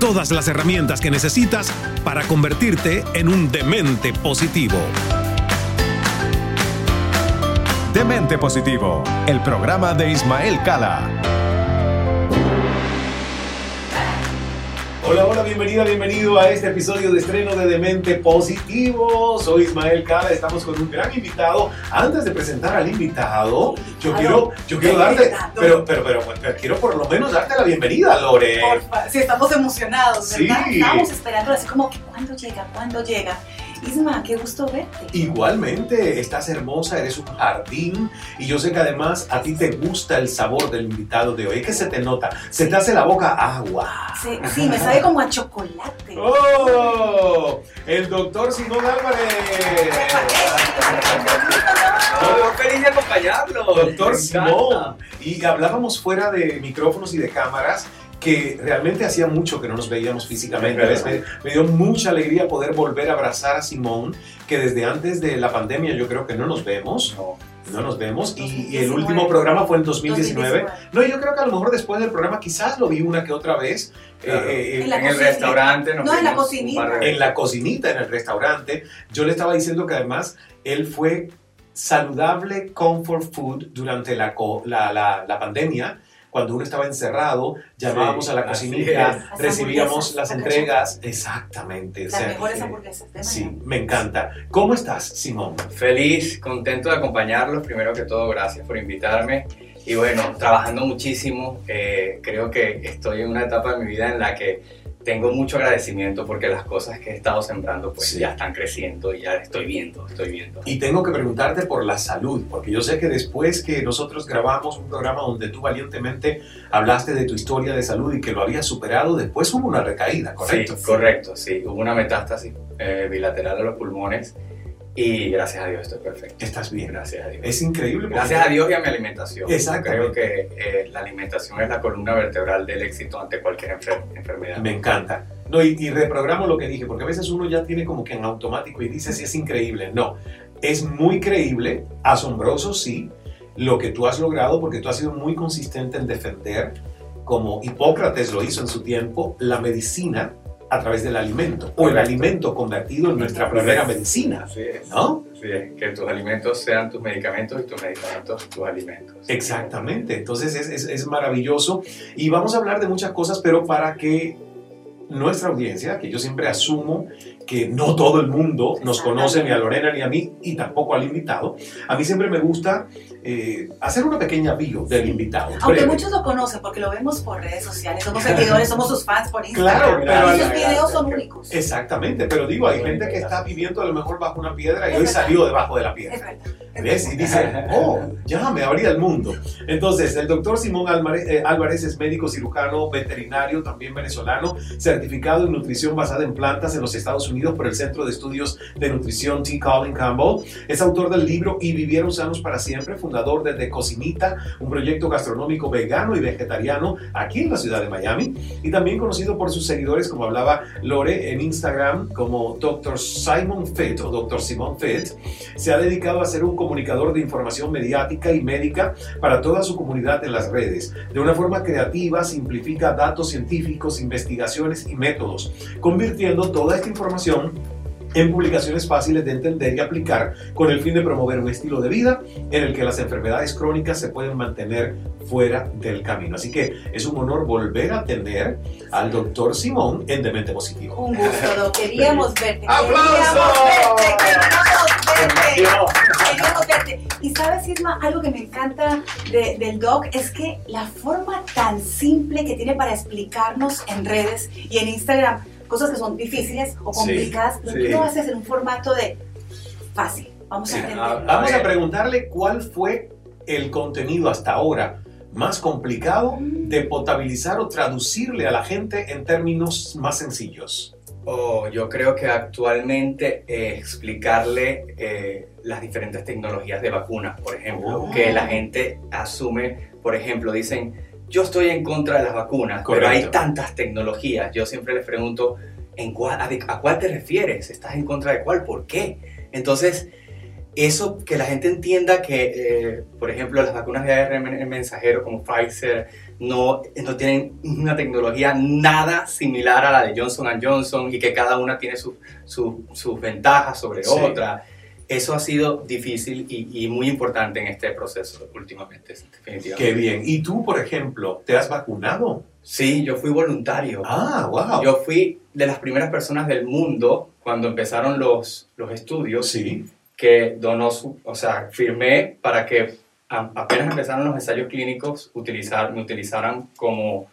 Todas las herramientas que necesitas para convertirte en un demente positivo. Demente Positivo, el programa de Ismael Cala. Hola, hola, bienvenida, bienvenido a este episodio de estreno de Demente Positivo. Soy Ismael Cala, estamos con un gran invitado. Antes de presentar al invitado, yo quiero, yo quiero darte, pero, pero, pero, pero, quiero por lo menos darte la bienvenida, Lore. Porfa, sí, estamos emocionados, ¿verdad? Sí. Estábamos esperando así como que cuándo llega, cuándo llega. Isma, qué gusto verte. Igualmente, estás hermosa, eres un jardín y yo sé que además a ti te gusta el sabor del invitado de hoy. Es que se te nota, se te hace la boca agua. Sí, sí, me sabe como a chocolate. ¡Oh! El doctor Simón Álvarez. Feliz de acompañarlo. Doctor. Simón. Y hablábamos fuera de micrófonos y de cámaras que realmente hacía mucho que no nos veíamos físicamente. Es ¿ves? verdad. Me, me dio mucha alegría poder volver a abrazar a Simón, que desde antes de la pandemia yo creo que no nos vemos. No. No nos vemos. Y, y el 2019. último programa fue en 2019. 2019. No, yo creo que a lo mejor después del programa quizás lo vi una que otra vez. Claro. eh, eh, En la En el restaurante nos No, en la cocinita. en la cocinita, en el restaurante. Yo le estaba diciendo que además él fue saludable comfort food durante la, co- la, la, la pandemia. Cuando uno estaba encerrado, llamábamos Sí, a la cocinita, recibíamos Las entregas. Exactamente. o Las sea, mejores eh, hamburguesas de Sí, me encanta. ¿Cómo estás, Simón? Feliz, contento de acompañarlos. Primero que todo, gracias por invitarme. Y bueno, trabajando muchísimo. eh, creo que estoy en una etapa de mi vida en la que tengo mucho agradecimiento porque las cosas que he estado sembrando pues Sí. ya están creciendo y ya estoy viendo, estoy viendo. Y tengo que preguntarte por la salud, porque yo sé que después que nosotros grabamos un programa donde tú valientemente hablaste de tu historia de salud y que lo habías superado, después hubo una recaída, ¿correcto? Sí, correcto, sí. Hubo una metástasis eh, bilateral a los pulmones y gracias a Dios estoy perfecto. Estás bien. Gracias a Dios. Es increíble. Gracias a Dios y a mi alimentación. Exactamente. Creo que eh, la alimentación es la columna vertebral del éxito ante cualquier enfer- enfermedad. Me encanta. No, y, y reprogramo lo que dije, porque a veces uno ya tiene como que en automático y dice si es increíble. No, es muy creíble, asombroso, sí, lo que tú has logrado, porque tú has sido muy consistente en defender, como Hipócrates lo hizo en su tiempo, la medicina a través del alimento, o el alimento convertido en nuestra primera medicina, Así es. ¿no? Así es, que tus alimentos sean tus medicamentos y tus medicamentos tus alimentos. Exactamente, entonces es, es- es maravilloso y vamos a hablar de muchas cosas, pero para que nuestra audiencia, que yo siempre asumo que no todo el mundo nos conoce ni a Lorena ni a mí y tampoco al invitado, a mí siempre me gusta eh, hacer una pequeña bio del invitado. Aunque breve. muchos lo conocen porque lo vemos por redes sociales, somos seguidores, somos sus fans por Claro, Instagram. pero y sus al- videos son únicos. Exactamente, pero digo, hay gente que está viviendo a lo mejor bajo una piedra y hoy salió debajo de la Es piedra. verdad. es ¿Ves? verdad. Y dice, oh, ya me abría el mundo. Entonces, el doctor Simón Álvarez, eh, Álvarez es médico cirujano veterinario, también venezolano, certificado en nutrición basada en plantas en los Estados Unidos por el Centro de Estudios de Nutrición T. Colin Campbell. Es autor del libro Y vivieron sanos para siempre, fundador de The Cocinita, un proyecto gastronómico vegano y vegetariano aquí en la ciudad de Miami. Y también conocido por sus seguidores, como hablaba Lore, en Instagram como Dr. Simon Fit o Dr. Simon Fit se ha dedicado a ser un comunicador de información mediática y médica para toda su comunidad en las redes. De una forma creativa, simplifica datos científicos, investigaciones y métodos, convirtiendo toda esta información en publicaciones fáciles de entender y aplicar con el fin de promover un estilo de vida en el que las enfermedades crónicas se pueden mantener fuera del camino. Así que es un honor volver a tener al doctor Simón en Demente Positivo. Un gusto, Doc. Queríamos verte. ¡Aplausos! Queríamos verte. Queríamos verte. Queríamos verte. Y sabes, Isma, algo que me encanta de- del Doc es que la forma tan simple que tiene para explicarnos en redes y en Instagram cosas que son difíciles o Sí, complicadas, pero sí. tú lo haces en un formato de fácil. Vamos a ah, Vamos a preguntarle cuál fue el contenido hasta ahora más complicado de potabilizar o traducirle a la gente en términos más sencillos. Oh, yo creo que actualmente eh, explicarle eh, las diferentes tecnologías de vacunas, por ejemplo, Oh. que la gente asume, por ejemplo, dicen, yo estoy en contra de las vacunas, pero hay tantas tecnologías. Yo siempre les pregunto, ¿en cuál, a, a cuál te refieres? ¿Estás en contra de cuál? ¿Por qué? Entonces, eso que la gente entienda que, eh, por ejemplo, las vacunas de ARN mensajero como Pfizer no, no tienen una tecnología nada similar a la de Johnson Johnson y que cada una tiene su- su- sus ventajas sobre Sí. otra. Eso ha sido difícil y, y muy importante en este proceso últimamente, definitivamente. Qué bien. ¿Y tú, por ejemplo, te has vacunado? Sí, yo fui voluntario. Ah, wow. Yo fui de las primeras personas del mundo cuando empezaron los, los estudios sí. que donó su, o sea, firmé para que apenas empezaron los ensayos clínicos utilizar, me utilizaran como,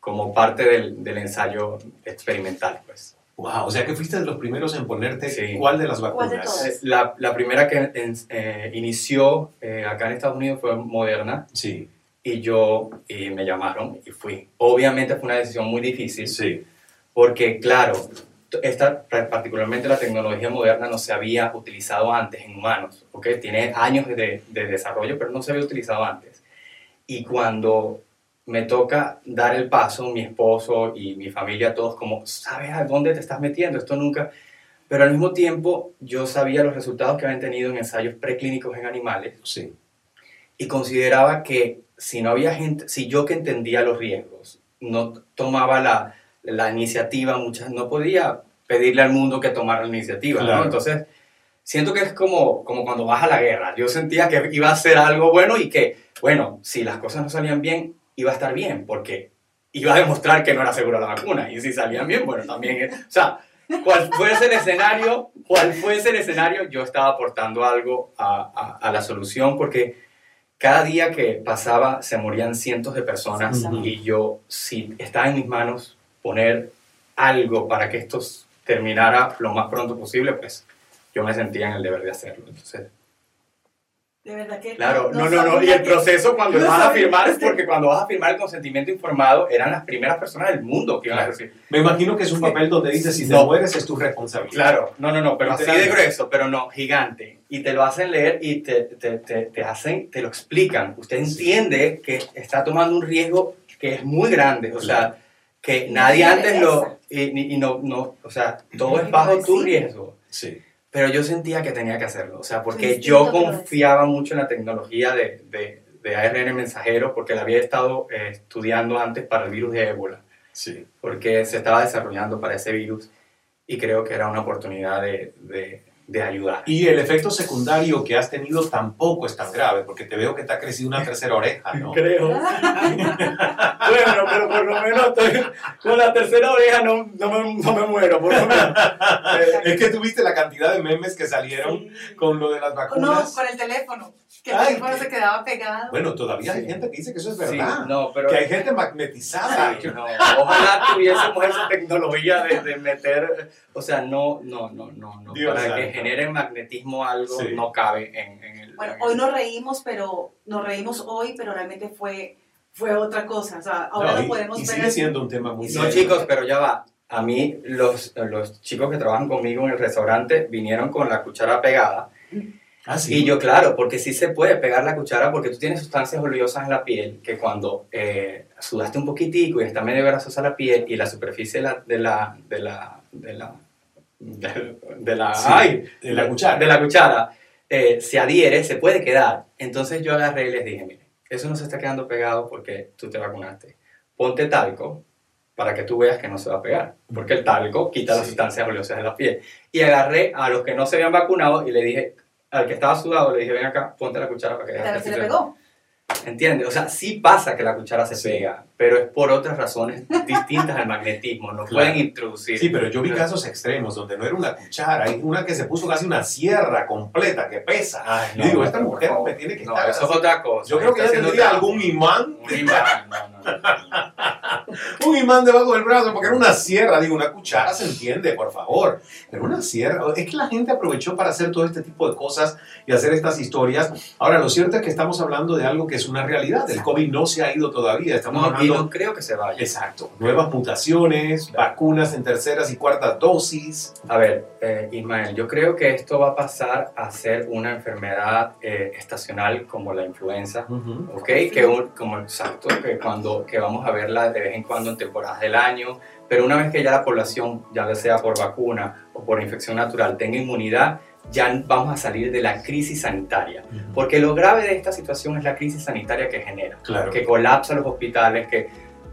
como parte del, del ensayo experimental, pues. Wow. O sea que fuiste de los primeros en ponerte Sí. cuál de las ¿Cuál vacunas. de todas? Eh, La, la primera que en- eh, inició eh, acá en Estados Unidos fue Moderna Sí. y yo y me llamaron y fui. Obviamente fue una decisión muy difícil Sí. porque, claro, esta, particularmente la tecnología moderna no se había utilizado antes en humanos, ¿ok? Tiene años de, de desarrollo, pero no se había utilizado antes. Y cuando me toca dar el paso, mi esposo y mi familia, todos como, ¿sabes a dónde te estás metiendo? Esto nunca... Pero al mismo tiempo yo sabía los resultados que habían tenido en ensayos preclínicos en animales Sí. y consideraba que si no había gente, si yo que entendía los riesgos, no tomaba la, la iniciativa, muchas, no podía pedirle al mundo que tomara la iniciativa. Entonces, siento que es como, como cuando vas a la guerra. Yo sentía que iba a ser algo bueno y que, bueno, si las cosas no salían bien, iba a estar bien, porque iba a demostrar que no era segura la vacuna. Y si salían bien, bueno, también, o sea, cual fuese el escenario, cual fuese el escenario, yo estaba aportando algo a, a- a la solución, porque cada día que pasaba se morían cientos de personas y yo, si estaba en mis manos poner algo para que esto terminara lo más pronto posible, pues yo me sentía en el deber de hacerlo. Entonces, De verdad que. claro, no, no, no. Y el proceso cuando vas a firmar es porque cuando vas a firmar el consentimiento informado eran las primeras personas del mundo que iban a Claro. recibir. Me imagino que es un papel donde dice si te No. mueres es tu responsabilidad. Claro, no, no, no, pero así de grueso, pero no, gigante. Y te lo hacen leer y te, te, te, te hacen, te lo explican. Usted entiende que está tomando un riesgo que es muy grande, o sea, que nadie antes lo... Y, y no, no, o sea, todo es bajo tu riesgo. Sí. Pero yo sentía que tenía que hacerlo, o sea, porque yo confiaba mucho en la tecnología de, de, de ARN mensajero, porque la había estado eh, estudiando antes para el virus de ébola Sí. porque se estaba desarrollando para ese virus y creo que era una oportunidad de, de, de ayudar. Y el efecto secundario que has tenido tampoco es tan grave, porque te veo que te ha crecido una tercera oreja, ¿no? Creo. bueno, pero por lo menos estoy- con la tercera oreja no, no, me, no me muero, por lo menos. Es que tuviste la cantidad de memes que salieron con lo de las No, vacunas. con el teléfono. Que el Ay, teléfono qué- se quedaba pegado. Bueno, todavía hay gente que dice que eso es sí, verdad. no, pero... Que hay gente magnetizada. Sí, no, ojalá tuviésemos esa tecnología de, de meter, o sea, no, no, no, no, no. Dios para que santo. Genere magnetismo algo Sí. no cabe en, en el... Bueno, en hoy el- nos reímos, pero nos reímos hoy, pero realmente fue, fue otra cosa. O sea, ahora No, lo y- podemos y ver. sigue así. siendo un tema muy No, serio. chicos, pero ya va. A mí, los, los chicos que trabajan conmigo en el restaurante vinieron con la cuchara pegada. Ah, sí. Y yo, claro, porque sí se puede pegar la cuchara porque tú tienes sustancias oleosas en la piel que cuando eh, sudaste un poquitico y está medio grasosa la piel y la superficie de la... De la, de la, de la, de, de la, Sí, ay, de la cuchara. de la cuchara eh, se adhiere, se puede quedar. Entonces yo agarré y les dije, mire, eso no se está quedando pegado porque tú te vacunaste. Ponte talco, para que tú veas que no se va a pegar, porque el talco quita las sustancias oleosas de la piel. Y agarré a los que no se habían vacunado y le dije, al que estaba sudado, le dije, ven acá, ponte la cuchara para que veas. Que se sí le pegó. ¿Entiendes? O sea, sí pasa que la cuchara se pega, pero es por otras razones distintas al magnetismo. No Claro. pueden introducir. Sí, pero yo vi casos extremos donde no era una cuchara, hay una que se puso casi una sierra completa que pesa. Ay, Yo digo, no, esta mujer me tiene que No, estar eso es otra cosa. Yo creo que ella tendría algún imán, Un imán, no, no, no. Un imán debajo del brazo, porque era una sierra, digo, una cuchara se entiende, por favor. Pero una sierra, es que la gente aprovechó para hacer todo este tipo de cosas y hacer estas historias. Ahora, lo cierto es que estamos hablando de algo que es una realidad. El COVID no se ha ido todavía, estamos No, y hablando no creo que se vaya. Exacto. Nuevas mutaciones, vacunas en terceras y cuartas dosis. A ver, eh, Ismael, yo creo que esto va a pasar a ser una enfermedad eh, estacional como la influenza, ¿ok? Que un- como exacto, que cuando que vamos a verla de vez en cuando en temporadas del año, pero una vez que ya la población, ya sea por vacuna o por infección natural, tenga inmunidad, ya vamos a salir de la crisis sanitaria. Porque lo grave de esta situación es la crisis sanitaria que genera, Claro. que colapsa los hospitales, que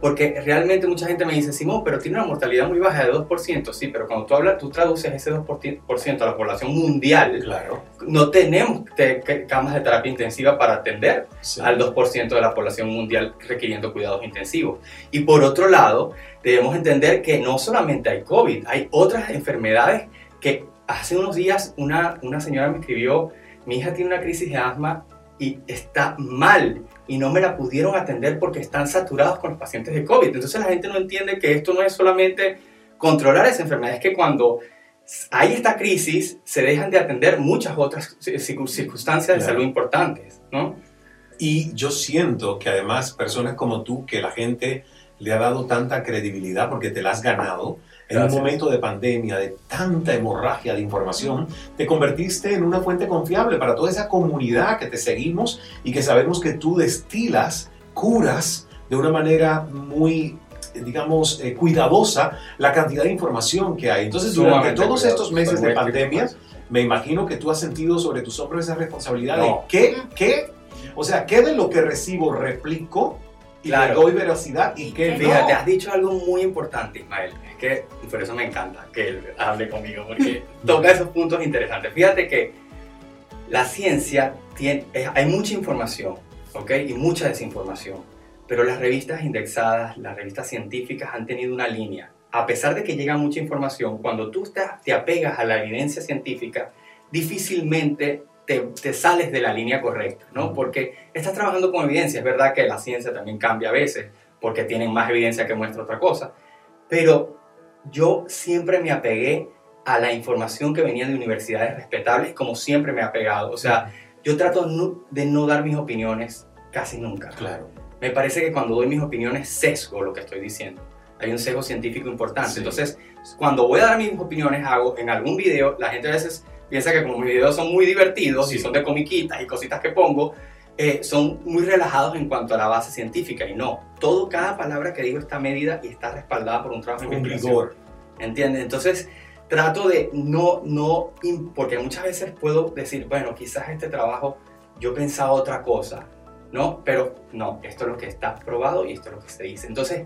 porque realmente mucha gente me dice, Simón, pero tiene una mortalidad muy baja de 2%, sí, pero cuando tú hablas, tú traduces ese 2% a la población mundial, Claro. no tenemos camas de terapia intensiva para atender Sí. al 2% de la población mundial requiriendo cuidados intensivos. Y por otro lado, debemos entender que no solamente hay COVID, hay otras enfermedades que hace unos días una, una señora me escribió, mi hija tiene una crisis de asma y está mal y no me la pudieron atender porque están saturados con los pacientes de COVID. Entonces la gente no entiende que esto no es solamente controlar esa enfermedad, es que cuando hay esta crisis se dejan de atender muchas otras circun- circunstancias de salud importantes, ¿no? Y yo siento que además personas como tú, que la gente le ha dado tanta credibilidad porque te la has ganado, en Gracias. un momento de pandemia, de tanta hemorragia de información, te convertiste en una fuente confiable para toda esa comunidad que te seguimos y que sabemos que tú destilas, curas de una manera muy digamos, eh, cuidadosa la cantidad de información que hay. Entonces, durante todos cuidadoso, estos meses de pandemia, me imagino que tú has sentido sobre tus hombros esa responsabilidad No. de qué, qué, o sea, qué de lo que recibo replico y Claro. le doy veracidad y no. Fíjate, has dicho algo muy importante, Ismael. Es que y por eso me encanta que él hable conmigo, porque toca esos puntos interesantes. Fíjate que la ciencia tiene, eh, hay mucha información, ¿ok? Y mucha desinformación. Pero las revistas indexadas, las revistas científicas han tenido una línea. A pesar de que llega mucha información, cuando tú te, te apegas a la evidencia científica, difícilmente te, te sales de la línea correcta, ¿no? Porque estás trabajando con evidencia. Es verdad que la ciencia también cambia a veces, porque tienen más evidencia que muestra otra cosa. Pero yo siempre me apegué a la información que venía de universidades respetables, como siempre me he apegado. O sea, yo trato de no dar mis opiniones casi nunca. Claro. Me parece que cuando doy mis opiniones sesgo lo que estoy diciendo. Hay un sesgo científico importante. Sí. Entonces, cuando voy a dar mis opiniones, hago en algún video, la gente a veces piensa que como mis videos son muy divertidos y Sí. son de comiquitas y cositas que pongo, eh, son muy relajados en cuanto a la base científica. Y no, todo, cada palabra que digo está medida y está respaldada por un trabajo investigación. rigor. ¿Entiendes? Entonces, trato de no, no, porque muchas veces puedo decir, bueno, quizás este trabajo yo pensaba otra cosa, ¿no? Pero no, esto es lo que está probado y esto es lo que se dice. Entonces,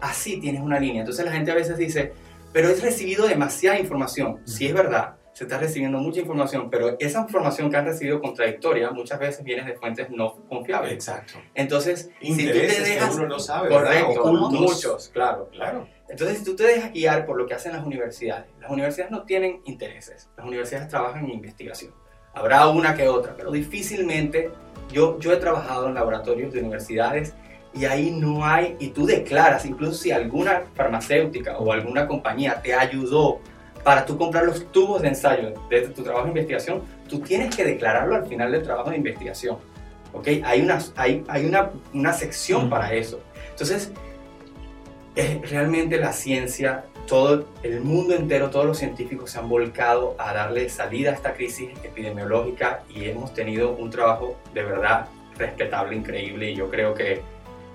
así tienes una línea. Entonces la gente a veces dice, pero he recibido demasiada información. Sí es verdad, se está recibiendo mucha información, pero esa información que han recibido contradictoria muchas veces viene de fuentes no confiables. Exacto. Entonces, si tú te Intereses dejas... que uno no sabe. Correcto, Ocultos. muchos, claro. Claro. Entonces, si tú te dejas guiar por lo que hacen las universidades, las universidades no tienen intereses, las universidades trabajan en investigación. Habrá una que otra, pero difícilmente yo, yo he trabajado en laboratorios de universidades y ahí no hay, y tú declaras, incluso si alguna farmacéutica o alguna compañía te ayudó para tú comprar los tubos de ensayo de tu trabajo de investigación, tú tienes que declararlo al final del trabajo de investigación. ¿ok? Hay una, hay, hay una, una sección para eso. Entonces, es realmente la ciencia, todo el mundo entero, todos los científicos se han volcado a darle salida a esta crisis epidemiológica y hemos tenido un trabajo de verdad respetable, increíble y yo creo que,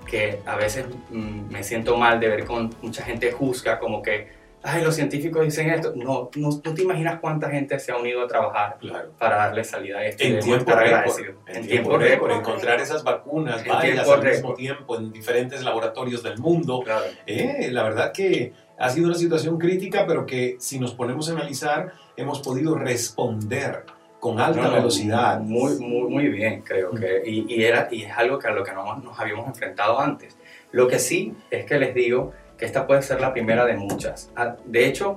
que a veces mm, me siento mal de ver con mucha gente juzga como que ay, los científicos dicen esto. No, no, no te imaginas cuánta gente se ha unido a trabajar Claro. para darle salida a esto. En tiempo récord, agradecidos. en tiempo récord, encontrar esas vacunas En varias tiempo al mismo récord. tiempo en diferentes laboratorios del mundo. Claro. Eh, la verdad que ha sido una situación crítica, pero que si nos ponemos a analizar, hemos podido responder con alta No, velocidad. Muy, muy, muy bien, creo que. Y, y era, y es algo que a lo que no nos habíamos enfrentado antes. Lo que sí es que les digo que esta puede ser la primera de muchas. Ah, De hecho,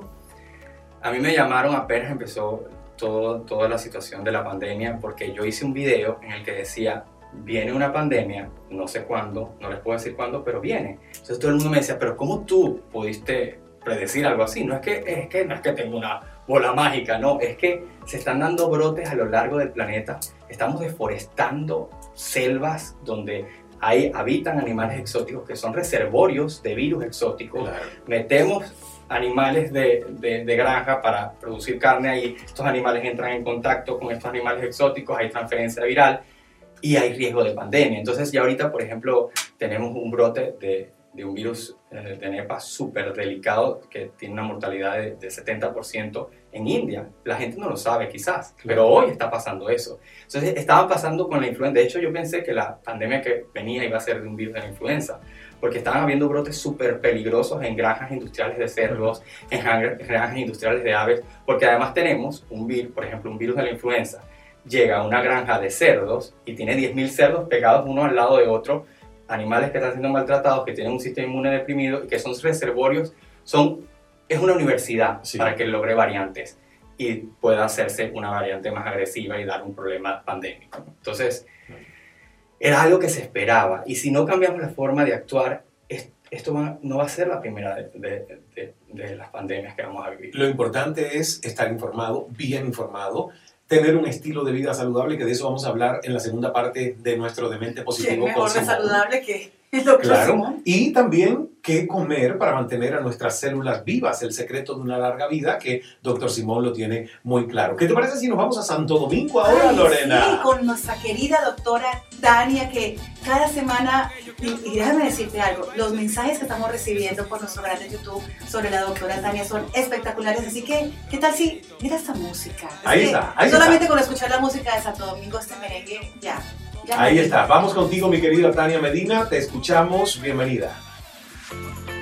a mí me llamaron apenas empezó todo, toda la situación de la pandemia, porque yo hice un video en el que decía, viene una pandemia, no sé cuándo, no les puedo decir cuándo, pero viene. Entonces todo el mundo me decía, pero ¿cómo tú pudiste predecir algo así? No es que, es que, no es que tengo una bola mágica, no, es que se están dando brotes a lo largo del planeta, estamos deforestando selvas donde hay, habitan animales exóticos que son reservorios de virus exóticos, Claro. metemos animales de, de- de granja para producir carne ahí, estos animales entran en contacto con estos animales exóticos, hay transferencia viral y hay riesgo de pandemia. Entonces ya ahorita, por ejemplo, tenemos un brote de, de un virus eh, de nepa súper delicado que tiene una mortalidad de, de 70% en India. La gente no lo sabe quizás, pero hoy está pasando eso. Entonces estaba pasando con la influenza. De hecho, yo pensé que la pandemia que venía iba a ser de un virus de la influenza, porque estaban habiendo brotes súper peligrosos en granjas industriales de cerdos, en granjas industriales de aves, porque además tenemos un virus, por ejemplo, un virus de la influenza. Llega a una granja de cerdos y tiene 10.000 cerdos pegados uno al lado de otro, animales que están siendo maltratados, que tienen un sistema inmune deprimido y que son reservorios, son, es una universidad Sí. para que logre variantes y pueda hacerse una variante más agresiva y dar un problema pandémico. Entonces, era algo que se esperaba. Y si no cambiamos la forma de actuar, es- esto va- no va a ser la primera de, de- de- de las pandemias que vamos a vivir. Lo importante es estar informado, bien informado, tener un estilo de vida saludable, que de eso vamos a hablar en la segunda parte de nuestro Demente Qué Positivo. mejor con de saludable que Claro. Y también qué comer para mantener a nuestras células vivas, el secreto de una larga vida, que doctor Simón lo tiene muy claro. ¿Qué te parece si nos vamos a Santo Domingo ahora, Ay, Lorena? sí, con nuestra querida doctora Tania, que cada semana, y, y déjame decirte algo, los mensajes que estamos recibiendo por nuestro canal de YouTube sobre la doctora Tania son espectaculares, así que, ¿qué tal si, mira esta música? Es Ahí está, ahí solamente con escuchar la música de Santo Domingo, este merengue, ya. Ahí está. Vamos contigo, mi querida Tania Medina. Te escuchamos. Bienvenida.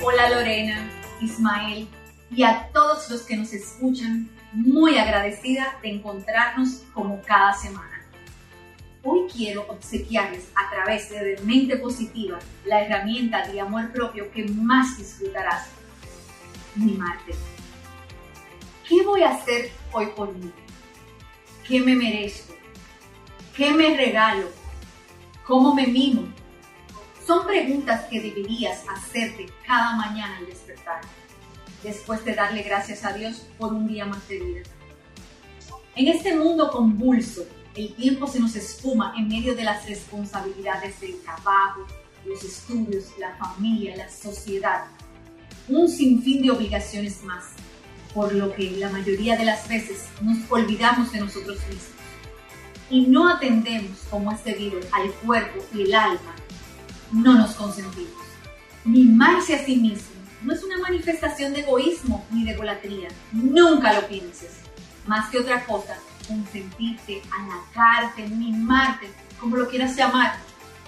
Hola Lorena, Ismael y a todos los que nos escuchan, muy agradecida de encontrarnos como cada semana. Hoy quiero obsequiarles a través de Mente Positiva la herramienta de amor propio que más disfrutarás, mimarte. ¿Qué voy a hacer hoy por mí? ¿Qué me merezco? ¿Qué me regalo? ¿Cómo me mimo? Son preguntas que deberías hacerte cada mañana al despertar, después de darle gracias a Dios por un día más de vida. En este mundo convulso, el tiempo se nos esfuma en medio de las responsabilidades del trabajo, los estudios, la familia, la sociedad, un sinfín de obligaciones más, por lo que la mayoría de las veces nos olvidamos de nosotros mismos y no atendemos como es debido al cuerpo y el alma no nos consentimos. Mimarse a sí mismo no es una manifestación de egoísmo ni de golatría. Nunca lo pienses. Más que otra cosa, consentirte, halagarte, mimarte, como lo quieras llamar,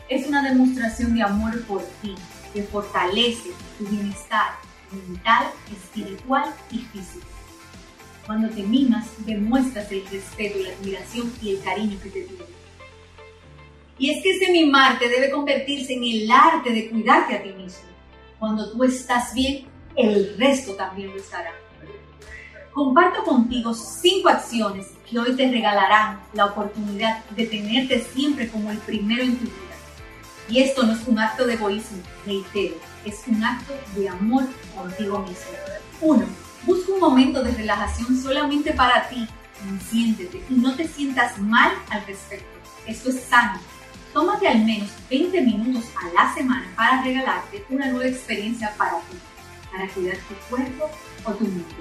es una demostración de amor por ti, que fortalece tu bienestar mental, espiritual y físico. Cuando te mimas, demuestras el respeto, la admiración y el cariño que te tienen. Y es que ese mimarte debe convertirse en el arte de cuidarte a ti mismo. Cuando tú estás bien, el resto también lo estará. Comparto contigo cinco acciones que hoy te regalarán la oportunidad de tenerte siempre como el primero en tu vida. Y esto no es un acto de egoísmo, reitero, es un acto de amor contigo mismo. 1. Busca un momento de relajación solamente para ti. Consiéntete y no te sientas mal al respecto. Esto es sano. Tómate al menos 20 minutos a la semana para regalarte una nueva experiencia para ti, para cuidar tu cuerpo o tu mente.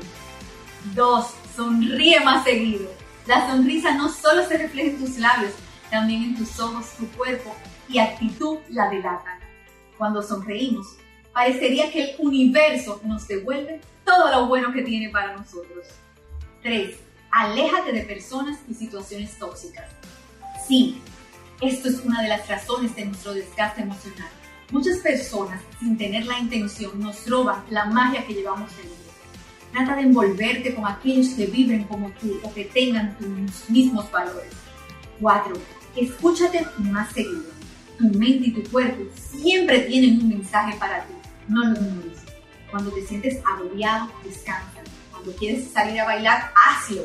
2. Sonríe más seguido. La sonrisa no solo se refleja en tus labios, también en tus ojos, tu cuerpo y actitud la delatan. Cuando sonreímos, parecería que el universo nos devuelve todo lo bueno que tiene para nosotros. 3. Aléjate de personas y situaciones tóxicas. Sí, esto es una de las razones de nuestro desgaste emocional. Muchas personas, sin tener la intención, nos roban la magia que llevamos dentro. Trata de envolverte con aquellos que viven como tú o que tengan tus mismos valores. 4. Escúchate más seguido. Tu mente y tu cuerpo siempre tienen un mensaje para ti. No lo ignores. Cuando te sientes agobiado, descansa. Cuando quieres salir a bailar, hazlo.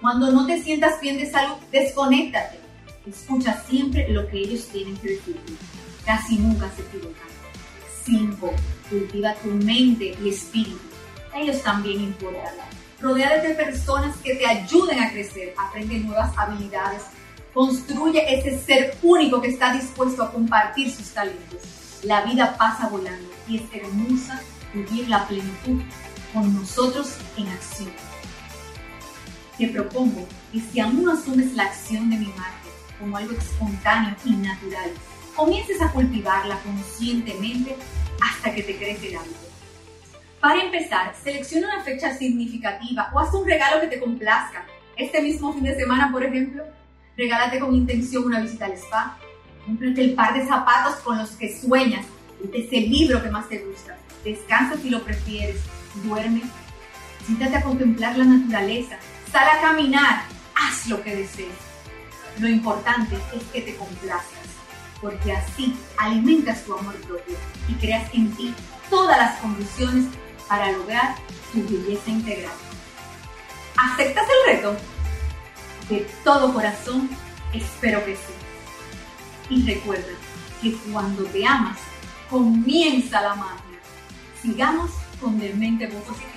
Cuando no te sientas bien de salud, desconéctate. Escucha siempre lo que ellos tienen que decirte. Casi nunca se equivocan. 5. Cultiva tu mente y espíritu. Ellos también importan. Rodéate de personas que te ayuden a crecer. Aprende nuevas habilidades. Construye ese ser único que está dispuesto a compartir sus talentos. La vida pasa volando y es hermosa vivir la plenitud con nosotros en acción. Te propongo que si aún no asumes la acción de mi madre como algo espontáneo y natural, comiences a cultivarla conscientemente hasta que te crece el hábito. Para empezar, selecciona una fecha significativa o haz un regalo que te complazca. Este mismo fin de semana, por ejemplo, regálate con intención una visita al spa, cómprate el par de zapatos con los que sueñas, ese libro que más te gusta, descansa si lo prefieres, duerme, siéntate a contemplar la naturaleza, sal a caminar, haz lo que desees. Lo importante es que te complazcas, porque así alimentas tu amor propio y creas en ti todas las condiciones para lograr tu belleza integral. ¿Aceptas el reto? De todo corazón, espero que sí. Y recuerda que cuando te amas, comienza la magia. Sigamos con Demente Positiva.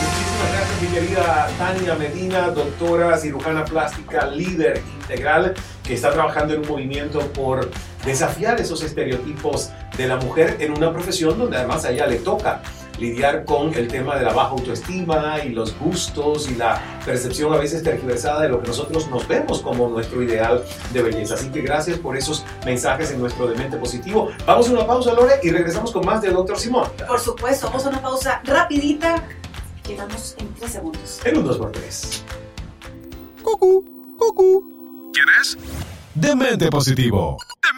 Muchísimas gracias, mi querida Tania Medina, doctora cirujana plástica, líder integral, que está trabajando en un movimiento por desafiar esos estereotipos de la mujer en una profesión donde además a ella le toca lidiar con el tema de la baja autoestima y los gustos y la percepción a veces tergiversada de lo que nosotros nos vemos como nuestro ideal de belleza. Así que gracias por esos mensajes en nuestro Demente Positivo. Vamos a una pausa, Lore, y regresamos con más de Doctor Simón. Por supuesto, vamos a una pausa rapidita. Quedamos en tres segundos. En un 2x3. Cucú, cucú. ¿Quién es? Demente Positivo. Demente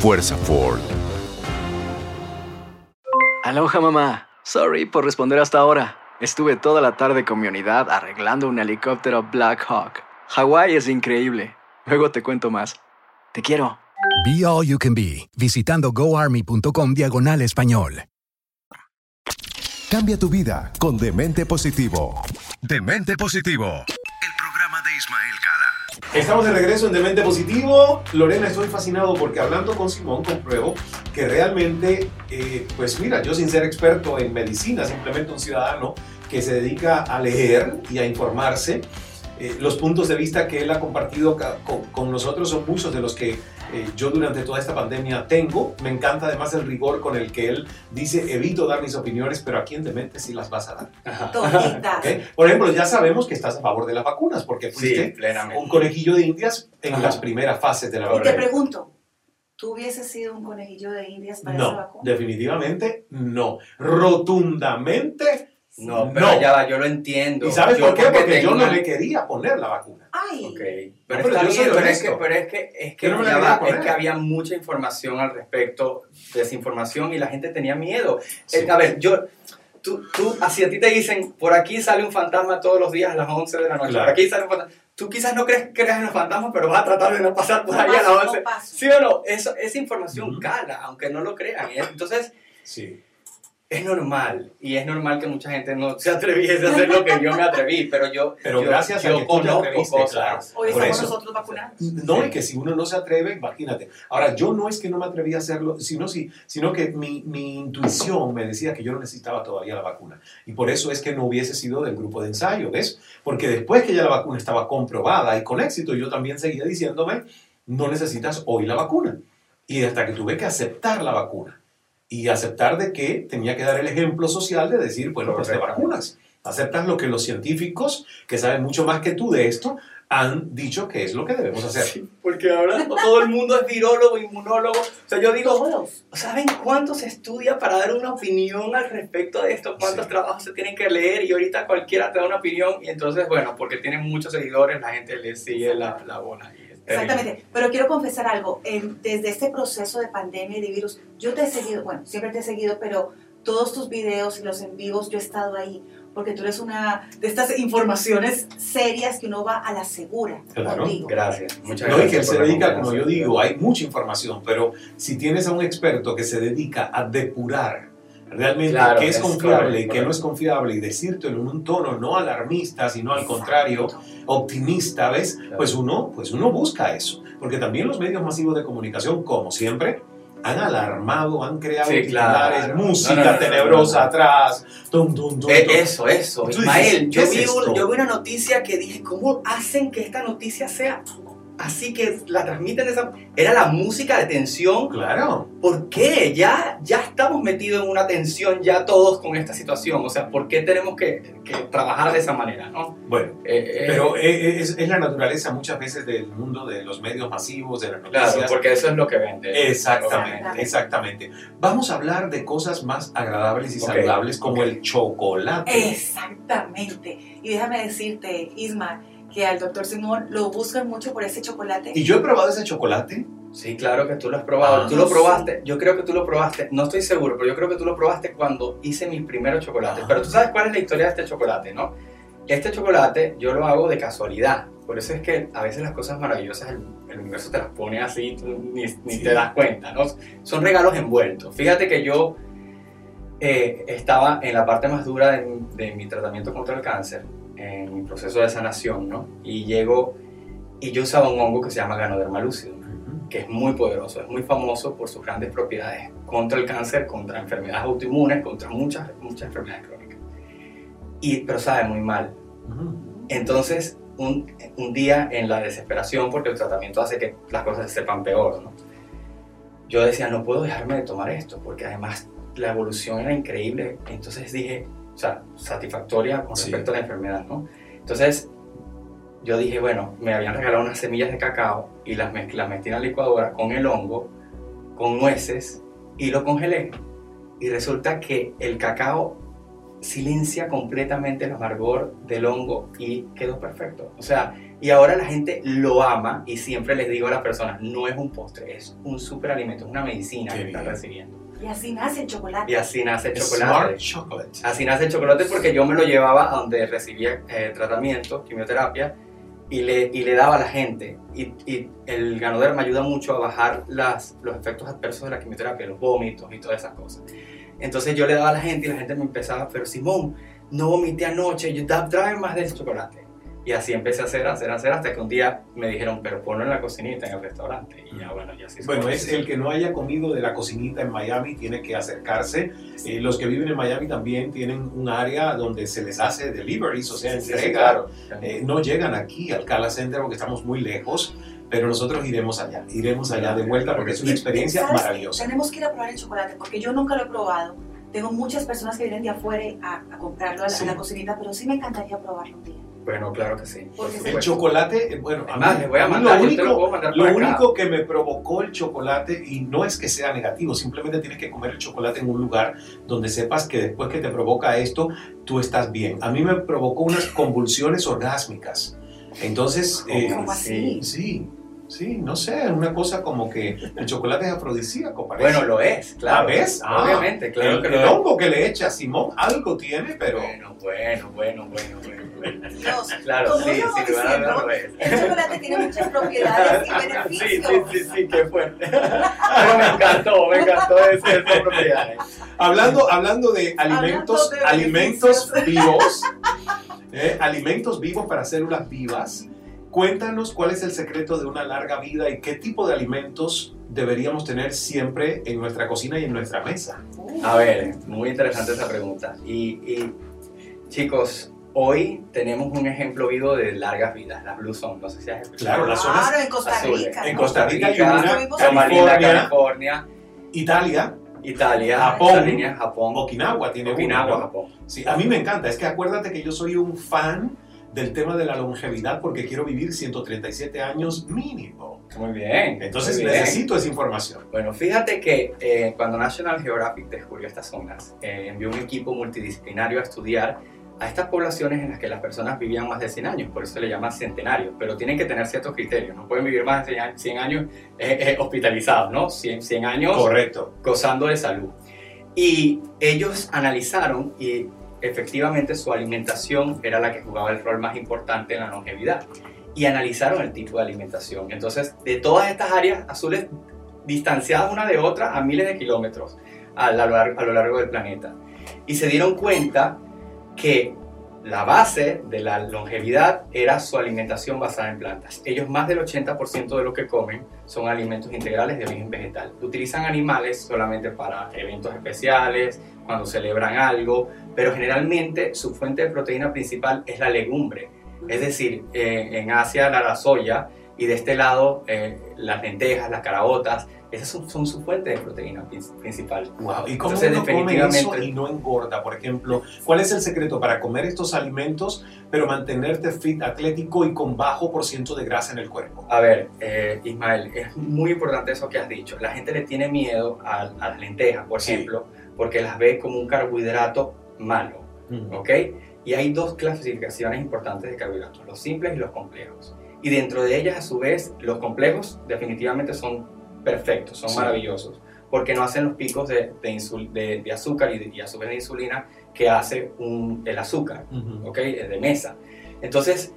Fuerza Ford. Aloha mamá. Sorry por responder hasta ahora. Estuve toda la tarde con mi unidad arreglando un helicóptero Black Hawk. Hawái es increíble. Luego te cuento más. Te quiero. Be All You Can Be, visitando goarmy.com diagonal español. Cambia tu vida con Demente Positivo. Demente Positivo. El programa de Ismael. Estamos de regreso en Demente Positivo. Lorena, estoy fascinado porque hablando con Simón compruebo que realmente, eh, pues mira, yo sin ser experto en medicina, simplemente un ciudadano que se dedica a leer y a informarse, eh, los puntos de vista que él ha compartido con, con nosotros son muchos de los que eh, yo durante toda esta pandemia tengo. Me encanta además el rigor con el que él dice, evito dar mis opiniones, pero aquí en Demente sí las vas a dar. Toditas. ¿Ok? Por ejemplo, ya sabemos que estás a favor de las vacunas porque Sí, fuiste plenamente. un conejillo de indias en Ajá. las primeras fases de la Y te vacuna. pregunto, ¿tú hubieses sido un conejillo de indias para esa No, vacuna? definitivamente no. Rotundamente No, pero No. ya va, yo lo entiendo. ¿Y sabes Yo por qué? Porque tengo yo no le quería poner la vacuna. Ay. Ok, No, pero, pero está bien, pero es, que, pero es que, es que, no va, es que había mucha información al respecto, desinformación y la gente tenía miedo. Sí. A ver, yo, tú, tú, así a ti te dicen, por aquí sale un fantasma todos los días a las 11 de la noche, Claro. por aquí sale un fantasma. Tú quizás no crees, creas en los fantasmas, pero vas a tratar de no pasar por No ahí a las paso, 11. no paso. ¿Sí o no? Eso, esa información Ujú. cala, aunque no lo crean. ¿eh? Entonces, Sí. Es normal. Y es normal que mucha gente no se atreviese a hacer lo que yo me atreví, pero yo, Pero yo, gracias a yo que tú te conozco cosas. claro. Hoy Por estamos eso. nosotros vacunados. No, Sí. y que si uno no se atreve, imagínate. Ahora, yo no es que no me atreví a hacerlo, sino, si, sino que mi, mi intuición me decía que yo no necesitaba todavía la vacuna. Y por eso es que no hubiese sido del grupo de ensayo, ¿ves? Porque después que ya la vacuna estaba comprobada y con éxito, yo también seguía diciéndome, no necesitas hoy la vacuna. Y hasta que tuve que aceptar la vacuna. Y aceptar de que tenía que dar el ejemplo social de decir, bueno, pues te vacunas. Aceptas lo que los científicos, que saben mucho más que tú de esto, han dicho que es lo que debemos hacer. Sí, porque ahora todo el mundo es virólogo, inmunólogo. O sea, yo digo, Todos. ¿saben cuánto se estudia para dar una opinión al respecto de esto? ¿Cuántos Sí. trabajos se tienen que leer? Y ahorita cualquiera te da una opinión. Y entonces, bueno, porque tienen muchos seguidores, la gente le sigue la, la bola. Y terrible. Exactamente, pero quiero confesar algo. En- desde este proceso de pandemia y de virus, yo te he seguido, bueno, siempre te he seguido, pero todos tus videos y los en vivos, yo he estado ahí, porque tú eres una de estas informaciones serias que uno va a la segura Claro. contigo. Gracias. Muchas No, y gracias. que él se dedica, como yo digo, hay mucha información, pero si tienes a un experto que se dedica a depurar realmente Claro, qué es, es confiable y qué no es confiable y decírtelo en un tono no alarmista, sino al contrario, optimista, ¿ves? Claro. Pues uno, pues uno busca eso, porque también los medios masivos de comunicación, como siempre, han alarmado, han creado Sí, claro. música No, no, no, no, tenebrosa atrás, tum, tum, tum, Eh, eso, eso. Ismael, yo ¿qué es vi, un- yo vi una noticia que dije, ¿cómo hacen que esta noticia sea así que la transmiten de esa... Era la música de tensión. Claro. ¿Por qué? Ya, ya estamos metidos en una tensión ya todos con esta situación. O sea, ¿por qué tenemos que, que trabajar de esa manera? ¿no? Bueno, Eh, eh, pero eh, es, es la naturaleza muchas veces del mundo de los medios masivos, de las noticias. Claro, porque eso es lo que vende. Exactamente, exactamente. Vamos a hablar de cosas más agradables y saludables como el chocolate. Exactamente. Y déjame decirte, Isma, que al doctor Simón lo buscan mucho por ese chocolate. Y yo he probado ese chocolate. Sí, claro que tú lo has probado. Ah, tú lo sí. probaste. Yo creo que tú lo probaste. No estoy seguro, pero yo creo que tú lo probaste cuando hice mis primeros chocolates. Ah. Pero tú sabes cuál es la historia de este chocolate, ¿no? Este chocolate yo lo hago de casualidad. Por eso es que a veces las cosas maravillosas el, el universo te las pone así y tú ni, ni Sí. te das cuenta, ¿no? Son regalos envueltos. Fíjate que yo eh, estaba en la parte más dura de, de mi tratamiento contra el cáncer, en mi proceso de sanación, ¿no? Y llego y yo usaba un hongo que se llama Ganoderma lucidum que es muy poderoso, es muy famoso por sus grandes propiedades contra el cáncer, contra enfermedades autoinmunes, contra muchas, muchas enfermedades crónicas. Y, pero sabe muy mal. Entonces, un, un día en la desesperación, porque el tratamiento hace que las cosas se sepan peor, ¿no? yo decía, no puedo dejarme de tomar esto, porque además la evolución era increíble. Entonces dije, sea, satisfactoria con Sí. respecto a la enfermedad, ¿no? Entonces, yo dije, bueno, me habían regalado unas semillas de cacao y las, mezclé, las metí en la licuadora con el hongo, con nueces y lo congelé. Y resulta que el cacao silencia completamente el amargor del hongo y quedó perfecto. O sea, y ahora la gente lo ama y siempre les digo a las personas, no es un postre, es un superalimento, es una medicina Qué que están bien. recibiendo. Y así nace el chocolate. Y así nace el Smart chocolate. chocolate. Así nace el chocolate porque yo me lo llevaba a donde recibía eh, tratamiento, quimioterapia, y le, y le daba a la gente. Y, y el Ganoderma me ayuda mucho a bajar las, los efectos adversos de la quimioterapia, los vómitos y todas esas cosas. Entonces yo le daba a la gente y la gente me empezaba, pero Simón, no vomité anoche, yo, tráeme más del chocolate. Y así empecé a hacer, a hacer, a hacer, hasta que un día me dijeron, pero ponlo en la cocinita, en el restaurante. Y ya, bueno, ya así Bueno, fue. es el que no haya comido de la cocinita en Miami tiene que acercarse. Eh, los que viven en Miami también tienen un área donde se les hace deliveries, o sea, Sí, sí, entrega. claro. Eh, no llegan aquí al Cala Center porque estamos muy lejos, pero nosotros iremos allá, iremos allá de vuelta porque es una experiencia ¿sabes maravillosa. Tenemos que ir a probar el chocolate porque yo nunca lo he probado. Tengo muchas personas que vienen de afuera a, a comprarlo a la, Sí. a la cocinita, pero sí me encantaría probarlo un día. Bueno, claro que sí. El chocolate, eh, bueno, a Además, mí- voy a mandar, lo único, lo único que me provocó el chocolate, y no es que sea negativo, simplemente tienes que comer el chocolate en un lugar donde sepas que después que te provoca esto, tú estás bien. A mí me provocó unas convulsiones orgásmicas. Entonces, eh, ¿Cómo así? sí, sí, no sé, una cosa como que el chocolate es afrodisíaco, parece. Bueno, lo es, claro. Ah, ¿ves? Ah, Obviamente, claro el, que el lo es. hongo que le echa Simón algo tiene, pero... Bueno, bueno, bueno, bueno, bueno. bueno. Dios, Claro, como sí, a dudas diciendo, lo es. el chocolate tiene muchas propiedades y Sí, beneficios. sí, sí, sí, qué fuerte. Pero me encantó, me encantó ese, esas propiedades. Hablando, hablando de alimentos, Hablando de alimentos vivos, ¿eh? alimentos vivos para células vivas, cuéntanos cuál es el secreto de una larga vida y qué tipo de alimentos deberíamos tener siempre en nuestra cocina y en nuestra mesa. A ver, muy interesante esa pregunta. Y, y, chicos, hoy tenemos un ejemplo vivo de largas vidas, las Blue Zone. No sé si has escuchado. Claro, las zonas Claro, en Costa azules. Rica. en. Costa Rica hay Rica, California, California, Italia, Italia, Japón, Japón, Okinawa tiene Okinawa, una, ¿no? Japón. Sí, a mí me encanta, es que acuérdate que yo soy un fan del tema de la longevidad porque quiero vivir 137 años mínimo. Muy bien. Entonces muy bien. necesito esa información. Bueno, fíjate que eh, cuando National Geographic descubrió estas zonas, eh, envió un equipo multidisciplinario a estudiar a estas poblaciones en las que las personas vivían más de 100 años, por eso se le llama centenario, pero tienen que tener ciertos criterios, no pueden vivir más de 100 a- 100 años eh, eh, hospitalizados, ¿no? 100, 100 años Correcto. gozando de salud. Y ellos analizaron y efectivamente su alimentación era la que jugaba el rol más importante en la longevidad. Y analizaron el tipo de alimentación. Entonces, de todas estas áreas azules distanciadas una de otra a miles de kilómetros a, lo largo del planeta. Y se dieron cuenta que la base de la longevidad era su alimentación basada en plantas. Ellos más del 80% de lo que comen son alimentos integrales de origen vegetal. Utilizan animales solamente para eventos especiales, cuando celebran algo, pero generalmente su fuente de proteína principal es la legumbre. Es decir, eh, en Asia la, la soya y de este lado eh, las lentejas, las caraotas, esas son, son su fuente de proteína prin- principal. Wow. ¿Y cómo Entonces, uno come eso definitivamente- y no engorda? Por ejemplo, ¿cuál es el secreto para comer estos alimentos pero mantenerte fit, atlético y con bajo por ciento de grasa en el cuerpo? A ver, eh, Ismael, es muy importante eso que has dicho. La gente le tiene miedo a, a las lentejas, por Sí. ejemplo, porque las ve como un carbohidrato malo, ¿ok? Y hay dos clasificaciones importantes de carbohidratos, los simples y los complejos. Y dentro de ellas, a su vez, los complejos definitivamente son perfectos, son Sí. maravillosos, porque no hacen los picos de, de insul- de- de azúcar y, de- y a su vez de insulina que hace un- el azúcar. ¿ok? De mesa. Entonces,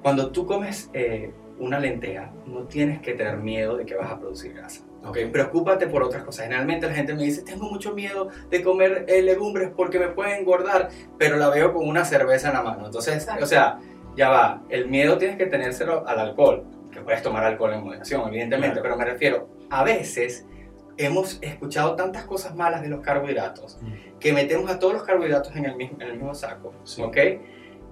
cuando tú comes eh, una lenteja, no tienes que tener miedo de que vas a producir grasa. ¿ok? Ok. Preocúpate por otras cosas. Generalmente la gente me dice, tengo mucho miedo de comer eh, legumbres porque me pueden engordar, pero la veo con una cerveza en la mano. Entonces, Exacto. o sea, ya va. El miedo tienes que tenérselo al alcohol, que puedes tomar alcohol en moderación, evidentemente, Claro. pero me refiero, a veces hemos escuchado tantas cosas malas de los carbohidratos que metemos a todos los carbohidratos en el mismo, en el mismo saco, Sí. ¿ok?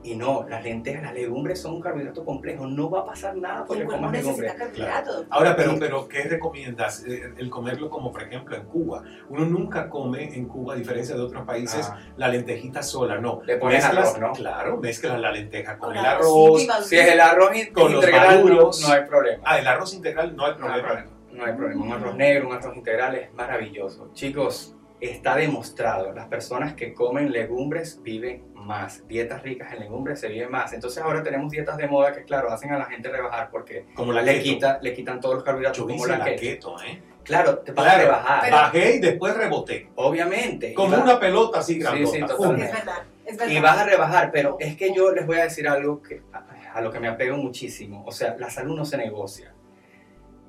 Y no, las lentejas, las legumbres son un carbohidrato complejo, no va a pasar nada porque el comas legumbres. necesita carbohidratos. Ahora, pero, pero ¿qué recomiendas? Eh, El comerlo como, por ejemplo, en Cuba. Uno nunca come en Cuba, a diferencia de otros países, Ah. la lentejita sola, no. Le pones Mezclas, arroz, ¿no? Claro, mezclas la lenteja con Con el arroz, sí, Si es el arroz Con los integral, no, maduros. no hay problema. Ah, el arroz integral no hay No hay problema. problema. No hay problema. Un arroz negro, un arroz integral es maravilloso. Chicos, está demostrado, las personas que comen legumbres viven más. Dietas ricas en legumbres se vive más. Entonces ahora tenemos dietas de moda que, claro, hacen a la gente rebajar porque Como la le, quita, le quitan todos los carbohidratos Yo como hice la la keto. keto, ¿eh? Claro, te vas a rebajar. bajé y después reboté. Obviamente. Como una pelota así Sí, grandota. sí, ¡Pum! totalmente. Es verdad, es verdad. Y vas a rebajar, pero es que yo les voy a decir algo que, a, a lo que me apego muchísimo. O sea, la salud no se negocia.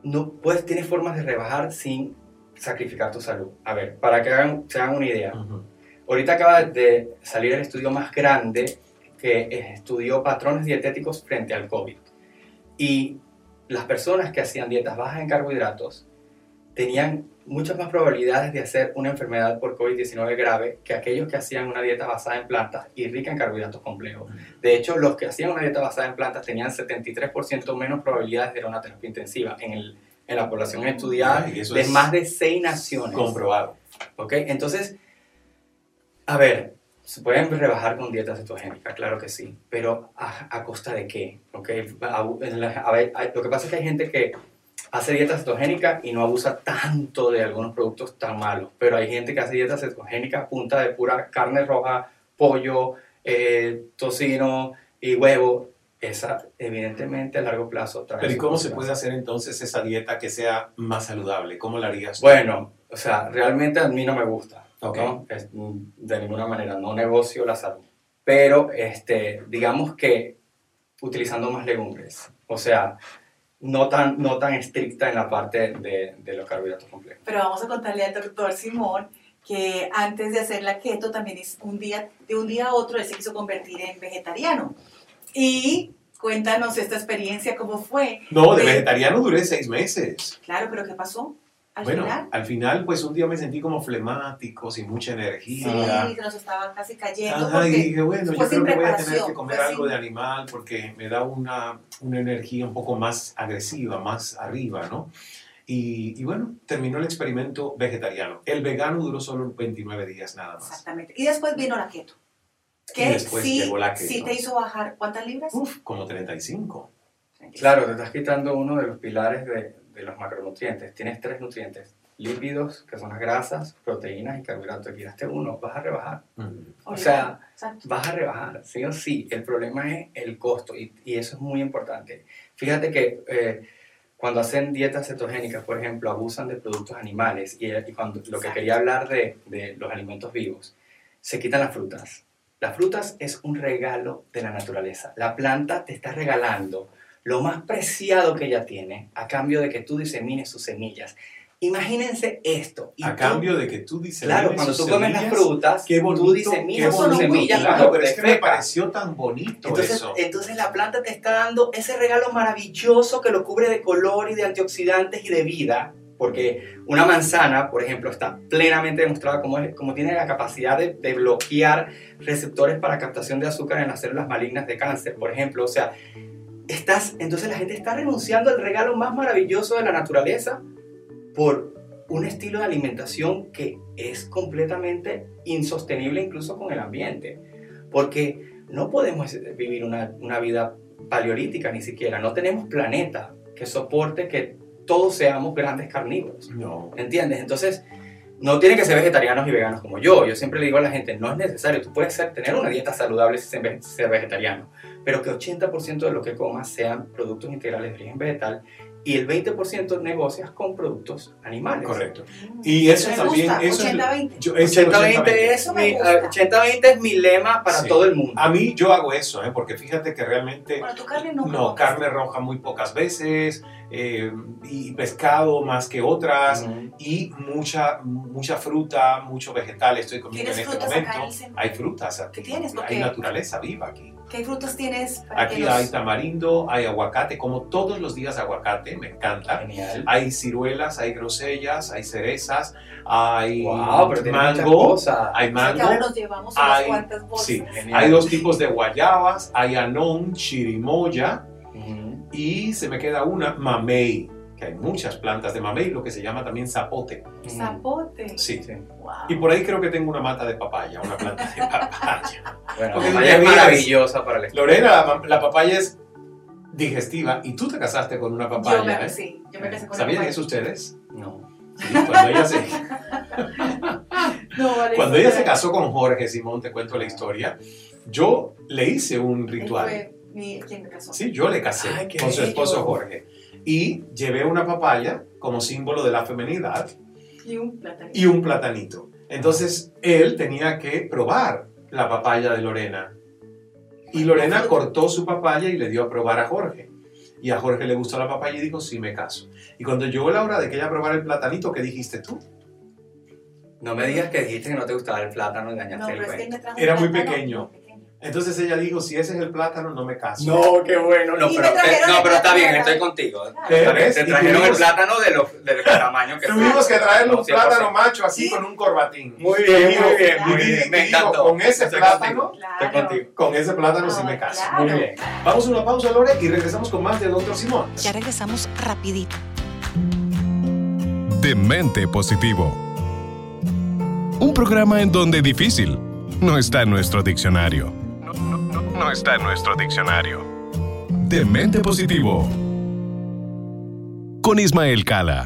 No puedes, tienes formas de rebajar sin sacrificar tu salud. A ver, para que hagan, se hagan una idea. Ujú. Ahorita acaba de salir el estudio más grande que estudió patrones dietéticos frente al COVID. Y las personas que hacían dietas bajas en carbohidratos tenían muchas más probabilidades de hacer una enfermedad por COVID-19 grave que aquellos que hacían una dieta basada en plantas y rica en carbohidratos complejos. De hecho, los que hacían una dieta basada en plantas tenían 73% menos probabilidades de ir a una terapia intensiva en, el, en la población estudiada Ay, eso de es más de seis naciones. Comprobado. ¿Ok? Entonces, a ver, se pueden rebajar con dieta cetogénica, claro que sí, pero ¿a, a costa de qué? A, a ver, lo que pasa es que hay gente que hace dieta cetogénica y no abusa tanto de algunos productos tan malos, pero hay gente que hace dieta cetogénica a punta de pura carne roja, pollo, eh, tocino y huevo. Esa, evidentemente, a largo plazo trae Pero ¿y cómo se puede hacer entonces esa dieta que sea más saludable? ¿Cómo la harías? tú? Bueno, o sea, realmente a mí no me gusta. Ok. ¿no? Es- de ninguna manera, no negocio la salud. Pero, este, digamos que utilizando más legumbres. O sea, no tan, no tan estricta en la parte de, de los carbohidratos complejos. Pero vamos a contarle al doctor Simón que antes de hacer la keto también es un día, de un día a otro él se quiso convertir en vegetariano. Y cuéntanos esta experiencia, cómo fue. No, de vegetariano duré seis meses. Claro, pero ¿qué pasó? Al bueno, final. al final, pues un día me sentí como flemático, sin mucha energía. Sí, que nos estaba casi cayendo. Ajá, porque y dije, bueno, yo creo que voy a tener que comer algo sin- de animal porque me da una, una energía un poco más agresiva, más arriba, ¿no? Y, y bueno, terminó el experimento vegetariano. El vegano duró solo 29 días nada más. Exactamente. Y después vino la keto. Y Que después sí, llegó la keto. sí te hizo bajar, ¿cuántas libras? Uf, como 35. Claro, te estás quitando uno de los pilares de, de los macronutrientes. Tienes tres nutrientes. Lípidos, que son las grasas, proteínas y carbohidratos. Quitaste uno, vas a rebajar. O sea, Exacto. vas a rebajar, sí o sí. El problema es el costo y, y eso es muy importante. Fíjate que eh, cuando hacen dietas cetogénicas, por ejemplo, abusan de productos animales y, y cuando lo que quería hablar de, de los alimentos vivos, se quitan las frutas. Las frutas es un regalo de la naturaleza. La planta te está regalando lo más preciado que ella tiene a cambio de que tú disemines sus semillas. Imagínense esto. y A tú- cambio de que tú dices Claro, cuando tú comes las frutas, qué tú bonito, diseminas qué sus bonito, semillas claro, pero es que me pareció tan bonito Entonces, eso. entonces la planta te está dando ese regalo maravilloso que lo cubre de color y de antioxidantes y de vida, porque una manzana, por ejemplo, está plenamente demostrada como, como tiene la capacidad de, de bloquear receptores para captación de azúcar en las células malignas de cáncer, por ejemplo. O sea, estás, entonces la gente está renunciando al regalo más maravilloso de la naturaleza por un estilo de alimentación que es completamente insostenible incluso con el ambiente. Porque no podemos vivir una, una vida paleolítica ni siquiera. No tenemos planeta que soporte que todos seamos grandes carnívoros. No. ¿Entiendes? Entonces, no tienen que ser vegetarianos y veganos como yo. Yo siempre le digo a la gente, no es necesario. Tú puedes ser- tener una dieta saludable sin ser, ser vegetariano. Pero que 80% de lo que comas sean productos integrales de origen vegetal y el 20% negocias con productos animales. Correcto. Y eso Me también... gusta, eso es- 80-20. yo- es el 80-20 es, mi- eh, 80-20 es mi lema para Sí. todo el mundo. A mí yo hago eso, ¿eh? porque fíjate que realmente... Bueno, tu carne nunca No, comes. carne roja muy pocas veces, eh, y pescado más que otras, y mucha, mucha fruta, mucho vegetal estoy comiendo en ¿Tienes este momento. Hay frutas aquí, ¿Qué tienes? hay naturaleza viva aquí. ¿Qué frutas tienes? para Aquí hay tamarindo, hay aguacate, como todos los días aguacate, me encanta. Hay ciruelas, hay grosellas, hay cerezas, hay Wow, pero mango, cosas. hay mango, ahora nos llevamos unas hay, cuantas bolsas. sí, Genial. hay dos tipos de guayabas, hay anón, chirimoya y se me queda una mamey, que hay muchas plantas de mamey, lo que se llama también zapote. Zapote. Sí. Y por ahí creo que tengo una mata de papaya, una planta de papaya. Bueno, Porque papaya es te maravillosa para el estómago. Lorena, la, la papaya es digestiva y tú te casaste con una papaya. Yo me, ¿eh? sí, yo me casé con ¿Sabían eso ustedes? No. Sí, cuando ella se, No, vale, cuando ella se casó con Jorge Simón, te cuento la historia, yo le hice un ritual. quien me casó. Sí, yo le casé Ay, con su bello. esposo Jorge. Y llevé una papaya como símbolo de la femenidad Y un plátano. y un platanito. Entonces él tenía que probar la papaya de Lorena. Y Lorena cortó su papaya y le dio a probar a Jorge. Y a Jorge le gustó la papaya y dijo, sí, me caso. Y cuando llegó la hora de que ella probara el platanito, ¿qué dijiste tú? No me digas que dijiste que no te gustaba el plátano No, el pero es que él cuento. me trajo Era muy pequeño. Entonces ella dijo, si ese es el plátano, no me caso. No, qué bueno. No, pero, trajeron no, pero está bien, estoy contigo. ¿Te Está bien? Te trajeron el plátano de del tamaño que Tuvimos que traerle un 100%. plátano macho así con un corbatín. Muy bien, muy bien, muy bien. Me encantó. Con ese Estoy plátano, contigo. Estoy contigo. con ese plátano sí Ah, me caso. claro. Muy bien. Vamos a una pausa, Lore, y regresamos con más de Doctor Simón. Ya regresamos rapidito. Demente Positivo. Un programa en donde difícil, no está en nuestro diccionario. No, está en nuestro diccionario. Demente positivo. Con Ismael Cala.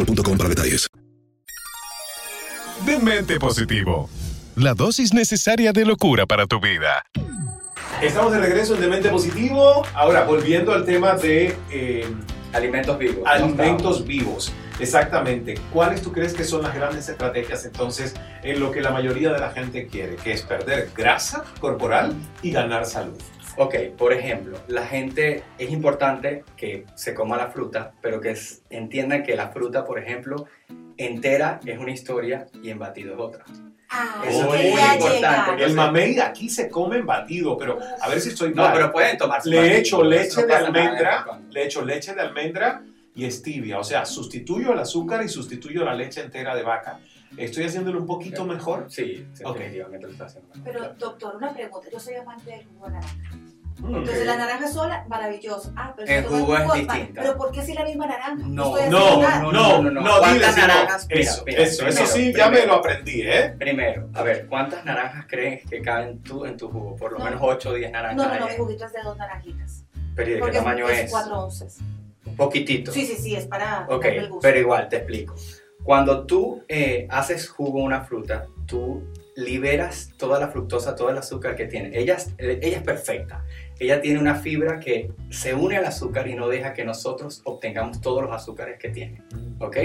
boostmobile.com para detalles. Demente positivo. La dosis necesaria de locura para tu vida. Estamos de regreso en Demente Positivo. Ahora, volviendo al tema de eh, Alimentos vivos. alimentos vivos. Exactamente. ¿Cuáles tú crees que son las grandes estrategias entonces en lo que la mayoría de la gente quiere? Que es perder grasa corporal y ganar salud. Ok, por ejemplo, la gente es importante que se coma la fruta, pero que entiendan que la fruta, por ejemplo, entera es una historia y en batido es otra. Ah, Eso es muy importante. llegar. El mamey aquí se come en batido, pero a ver si estoy No, mal. pero pueden tomarse Le echo leche no de almendra, ¿no? le echo leche de almendra y stevia. O sea, sustituyo el azúcar y sustituyo la leche entera de vaca. ¿Estoy haciéndolo un poquito mejor? Sí, definitivamente lo está haciendo. Pero, doctor, una pregunta. Yo soy amante del jugo de naranja. Mm. Entonces, la naranja sola, maravilloso. Ah, pero El jugo es jugo, distinta. Pero ¿por qué si la misma naranja? No, No, no, no, no, no, no. no, ¿Cuántas naranjas? Mira, Eso, eso, eso primero, sí, ya me lo aprendí, ¿eh? Primero, a ver, ¿cuántas naranjas crees que caben tú en tu jugo? Por lo No. menos 8 o 10 naranjas. No, no, no, mi juguito es de dos naranjitas. Pero ¿y de qué tamaño es, es? 4 onces. Un poquitito. Sí, sí, sí, es para Ok, darle el gusto. pero igual, te explico. Cuando tú eh, haces jugo a una fruta, tú liberas toda la fructosa, todo el azúcar que tiene. Ella, es- eh, ella es perfecta. Ella tiene una fibra que se une al azúcar y no deja que nosotros obtengamos todos los azúcares que tiene. ¿Ok?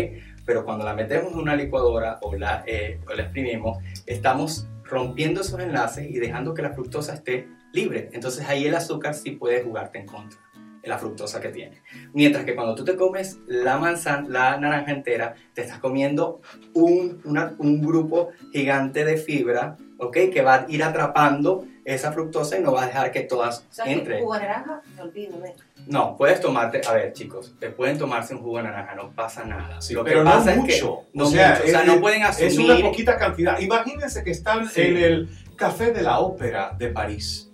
Pero cuando la metemos en una licuadora o la, eh, o la exprimimos, estamos rompiendo esos enlaces y dejando que la fructosa esté libre. Entonces ahí el azúcar sí puede jugarte en contra la fructosa que tiene. Mientras que cuando tú te comes la manzana, la naranja entera, te estás comiendo un, una- un grupo gigante de fibra, ¿ok? Que va a ir atrapando esa fructosa y no va a dejar que todas O sea, que entren. jugo de naranja, me olvido de No, puedes tomarte, a ver chicos, eh, pueden tomarse un jugo de naranja, no pasa nada. Sí, Lo que pero no pasa es que mucho. no o sea, mucho, o sea, es, no pueden es asumir. una poquita cantidad. Imagínense que están Sí. en el Café de la Ópera de París.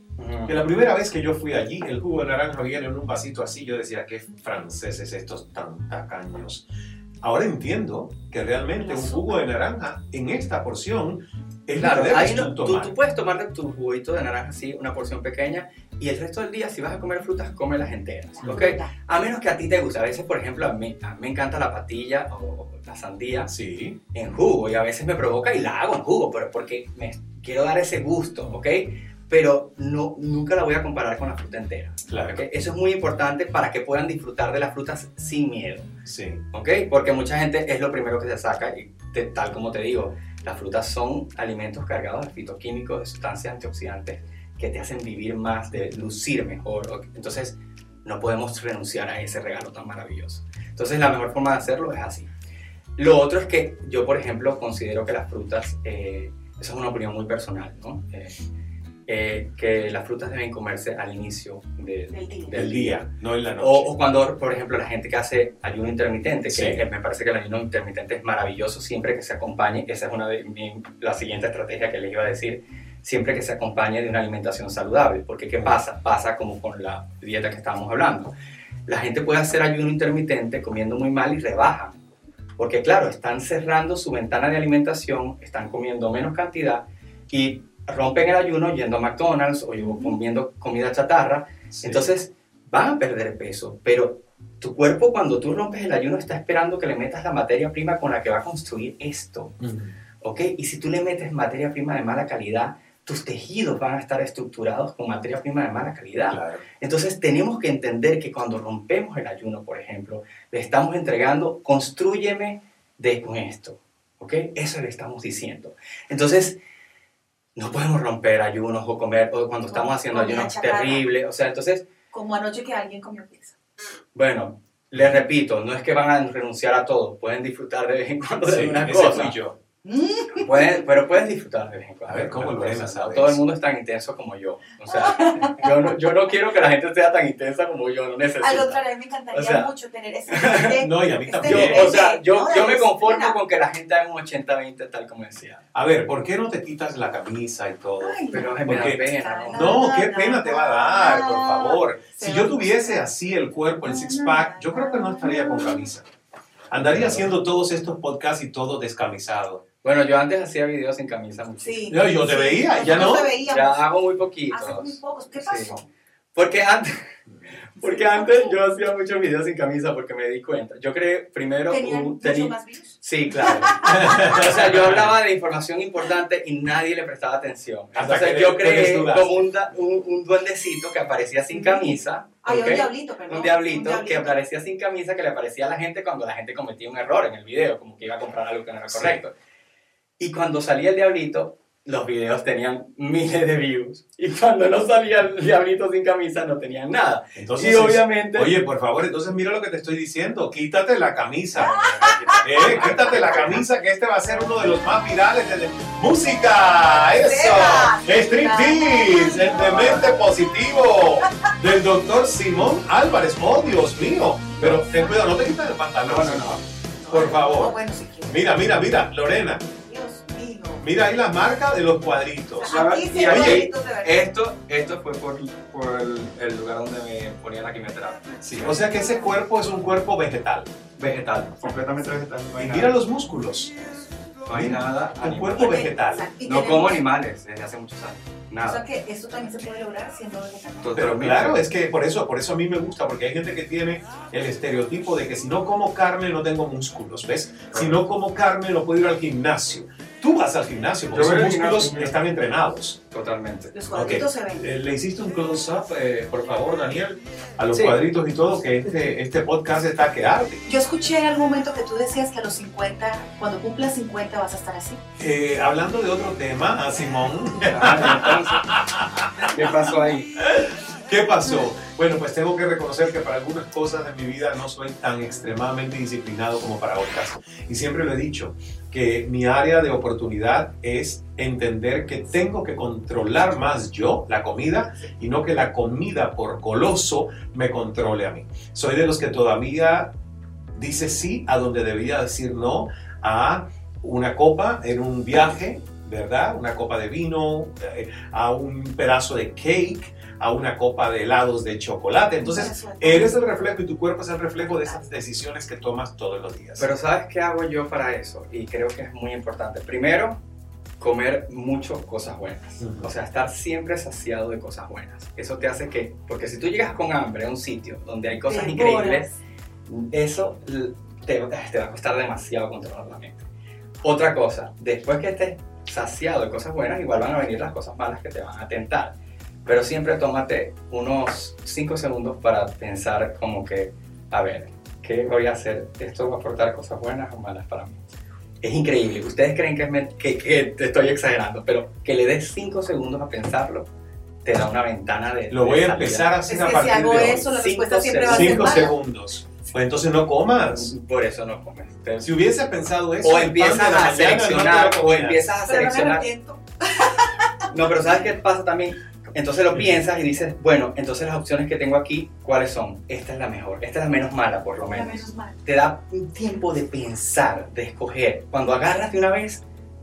Que la primera vez que yo fui allí, el jugo de naranja viene en un vasito así. Yo decía, qué franceses estos tan tacaños. Ahora entiendo que realmente un jugo de naranja en esta porción es Claro, debes ahí no- tú tú, tomar. tú puedes tomarte tu juguito de naranja así, una porción pequeña, y el resto del día, si vas a comer frutas, cómelas enteras, ¿ok? A menos que a ti te guste. A veces, por ejemplo, a mí, a mí me encanta la patilla o la sandía Sí. en jugo, y a veces me provoca y la hago en jugo, pero porque me quiero dar ese gusto, ¿ok? Pero no, nunca la voy a comparar con la fruta entera. Claro. ¿ok? Eso es muy importante para que puedan disfrutar de las frutas sin miedo. Sí. ¿ok? Porque mucha gente es lo primero que se saca y te- tal como te digo, las frutas son alimentos cargados de fitoquímicos, de sustancias antioxidantes que te hacen vivir más, de lucir mejor. Entonces, no podemos renunciar a ese regalo tan maravilloso. Entonces, la mejor forma de hacerlo es así. Lo otro es que yo, por ejemplo, considero que las frutas, eh, esa es una opinión muy personal, ¿no? Eh, eh, que las frutas deben comerse al inicio de- Del día. Del día, no en la noche. o, o cuando, por ejemplo, la gente que hace ayuno intermitente, que Sí. eh, me parece que el ayuno intermitente es maravilloso siempre que se acompañe, esa es una de mi- la siguiente estrategia que les iba a decir, siempre que se acompañe de una alimentación saludable. Porque ¿qué pasa? Pasa como con la dieta que estábamos hablando. La gente puede hacer ayuno intermitente comiendo muy mal y rebajan. Porque claro, están cerrando su ventana de alimentación, están comiendo menos cantidad y rompen el ayuno yendo a McDonald's o comiendo comida chatarra. Entonces van a perder peso, pero tu cuerpo cuando tú rompes el ayuno está esperando que le metas la materia prima con la que va a construir esto. ¿Ok? Y si tú le metes materia prima de mala calidad, tus tejidos van a estar estructurados con materia prima de mala calidad. Entonces tenemos que entender que cuando rompemos el ayuno, por ejemplo, le estamos entregando, construyeme de con esto. ¿Ok? Eso le estamos diciendo. Entonces, no podemos romper ayunos o comer, o cuando estamos haciendo ayunos terribles. O sea, entonces... Como anoche que alguien comió pizza. Bueno, les repito, no es que van a renunciar a todo, pueden disfrutar de vez en cuando de una cosa. yo. Pueden, pero puedes disfrutar de vez en cuando. A ver, ¿cómo lo ves? Todo el mundo es tan intenso como yo. O sea, yo no, yo no quiero que la gente sea tan intensa como yo, no necesito. Al contrario, me encantaría mucho tener ese No, y a mí este también. Yo, o sea, yo, yo me conformo con que la gente haga un 80-20 tal como decía. A ver, ¿por qué no te quitas la camisa y todo? Ay, pero me da pena. No, no, qué pena te va a dar, por favor. Si yo tuviese así el cuerpo, el six-pack, yo creo que no estaría con camisa. Andaría haciendo todos estos podcasts y todo descamisado. Bueno, yo antes hacía videos sin camisa Sí. Yo, yo te veía, ya no. Ya hago muy poquito. Hace muy pocos. ¿Qué pasó? Porque antes, porque antes yo hacía muchos videos sin camisa porque me di cuenta. Yo creé primero un... ¿Tenían más views? Sí, claro. o sea, yo hablaba de información importante y nadie le prestaba atención. Entonces yo creé como un, un, un, duendecito que aparecía sin camisa. Ay, un diablito, perdón. Un diablito, que aparecía sin camisa que le aparecía a la gente cuando la gente cometía un error en el video, como que iba a comprar algo que no era correcto. Y cuando salía el diablito, los videos tenían miles de views. Y cuando no salía el diablito sin camisa, no tenían nada. Entonces, y obviamente... Oye, por favor, entonces mira lo que te estoy diciendo. Quítate la camisa. eh, quítate la camisa, que este va a ser uno de los más virales de música. Eso. Street Tease, el demente positivo del doctor Simón Álvarez. Oh, Dios mío. Pero ten cuidado, no te quites el pantalón. No, no, no. Por favor. Mira, mira, mira, Lorena. Mira ahí la marca de los cuadritos. y oye, esto, esto fue por, por el, el, lugar donde me ponía la quimioterapia. Sí, o sea que ese cuerpo es un cuerpo vegetal. Vegetal, completamente vegetal. y mira los músculos. No hay nada. Un cuerpo vegetal. No como animales desde hace muchos años. Nada. O sea que esto también se puede lograr siendo vegetariano. Pero claro, es que por eso, por eso a mí me gusta, porque hay gente que tiene el estereotipo de que si no como carne no tengo músculos, ¿ves? Si no como carne no puedo ir al gimnasio. Tú vas al gimnasio porque esos músculos están entrenados. Totalmente. Los cuadritos okay. se ven. Eh, le hiciste un close-up, eh, por favor, Daniel, a los sí. cuadritos y todo, que este, este podcast está que arde. Yo escuché en algún momento que tú decías que a los 50, cuando cumplas 50 vas a estar así. Eh, hablando de otro tema, a Simón. ¿Qué pasó ahí? ¿Qué pasó? Bueno, pues tengo que reconocer que para algunas cosas de mi vida no soy tan extremadamente disciplinado como para otras. Y siempre lo he dicho, que mi área de oportunidad es entender que tengo que controlar más yo la comida y no que la comida por goloso me controle a mí. Soy de los que todavía dice sí a donde debía decir no a una copa en un viaje, ¿verdad? Una copa de vino, a un pedazo de cake a una copa de helados de chocolate. Entonces, eres el reflejo y tu cuerpo es el reflejo de esas decisiones que tomas todos los días. Pero ¿sabes qué hago yo para eso? Y creo que es muy importante. Primero, comer muchas cosas buenas. Uh -huh. O sea, estar siempre saciado de cosas buenas. Eso te hace que, porque si tú llegas con hambre a un sitio donde hay cosas Te increíbles, eso te, te va a costar demasiado controlar la mente. Otra cosa, después que estés saciado de cosas buenas, igual van a venir las cosas malas que te van a tentar pero siempre tómate unos 5 segundos para pensar como que, a ver, ¿qué voy a hacer? ¿Esto va a aportar cosas buenas o malas para mí? Es increíble, ustedes creen que, me, que, que te estoy exagerando, pero que le des 5 segundos a pensarlo te da una ventana de... Lo voy de a empezar a hacer Es a que partir si hago de hoy. eso, la respuesta siempre va a ser 5 mala. segundos. Pues entonces no comas. Por eso no comes. Si hubiese pensado eso, O empiezas a mañana no seleccionar, o comías. empiezas a Pero no me seleccionar... arrepiento. No, pero ¿sabes qué pasa también? Entonces lo piensas y dices, bueno, entonces las opciones que tengo aquí, ¿cuáles son? Esta es la mejor, esta es la menos mala por lo La menos. menos mal. Te da un tiempo de pensar, de escoger. Cuando agarras de una vez,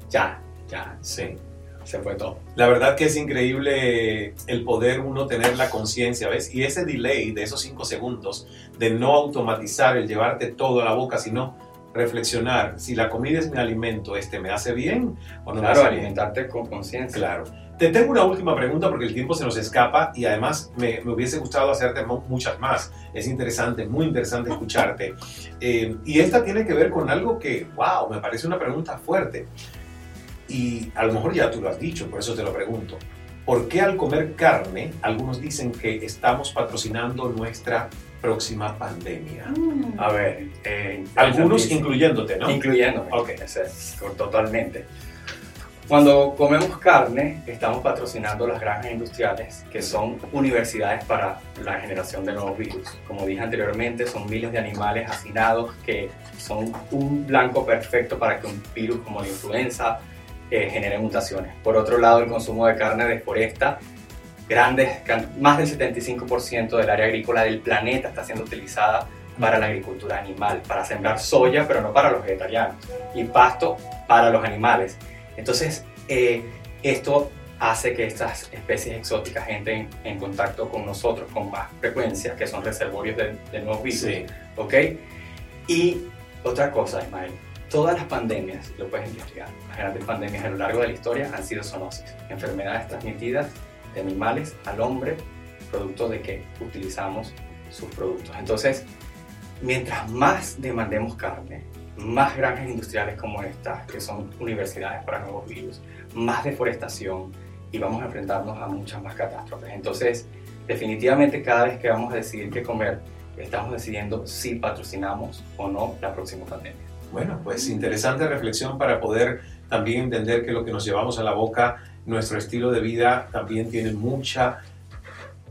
ya, ya. Sí. se fue todo. La verdad que es increíble el poder uno tener la conciencia, ¿ves? Y ese delay de esos cinco segundos, de no automatizar el llevarte todo a la boca, sino reflexionar si la comida es mi alimento, este me hace bien o no claro, me hace bien. alimentarte con conciencia. Claro. Te tengo una última pregunta porque el tiempo se nos escapa y además me, me hubiese gustado hacerte mu- muchas más. Es interesante, muy interesante escucharte. Eh, y esta tiene que ver con algo que, wow, me parece una pregunta fuerte. Y a lo mejor ya tú lo has dicho, por eso te lo pregunto. ¿Por qué al comer carne algunos dicen que estamos patrocinando nuestra próxima pandemia? A ver, eh, Algunos incluyéndote, ¿no? Incluyéndome. Ok, es, totalmente. Cuando comemos carne, estamos patrocinando las granjas industriales, que son universidades para la generación de nuevos virus. Como dije anteriormente, son miles de animales hacinados que son un blanco perfecto para que un virus como la influenza eh, genere mutaciones. Por otro lado, el consumo de carne deforesta grandes, más del 75% del área agrícola del planeta está siendo utilizada para la agricultura animal, para sembrar soya, pero no para los vegetarianos, y pasto para los animales. Entonces, eh, esto hace que estas especies exóticas entren en contacto con nosotros con más frecuencia, que son reservorios de, de nuevos virus. Sí. ¿Ok? Y otra cosa, Ismael, todas las pandemias, lo puedes investigar, las grandes pandemias a lo largo de la historia han sido zoonosis, enfermedades transmitidas de animales al hombre, producto de que utilizamos sus productos. Entonces, mientras más demandemos carne, más granjas industriales como estas, que son universidades para nuevos virus, más deforestación y vamos a enfrentarnos a muchas más catástrofes. Entonces, definitivamente cada vez que vamos a decidir qué comer, estamos decidiendo si patrocinamos o no la próxima pandemia. Bueno, pues interesante reflexión para poder también entender que lo que nos llevamos a la boca, nuestro estilo de vida también tiene mucha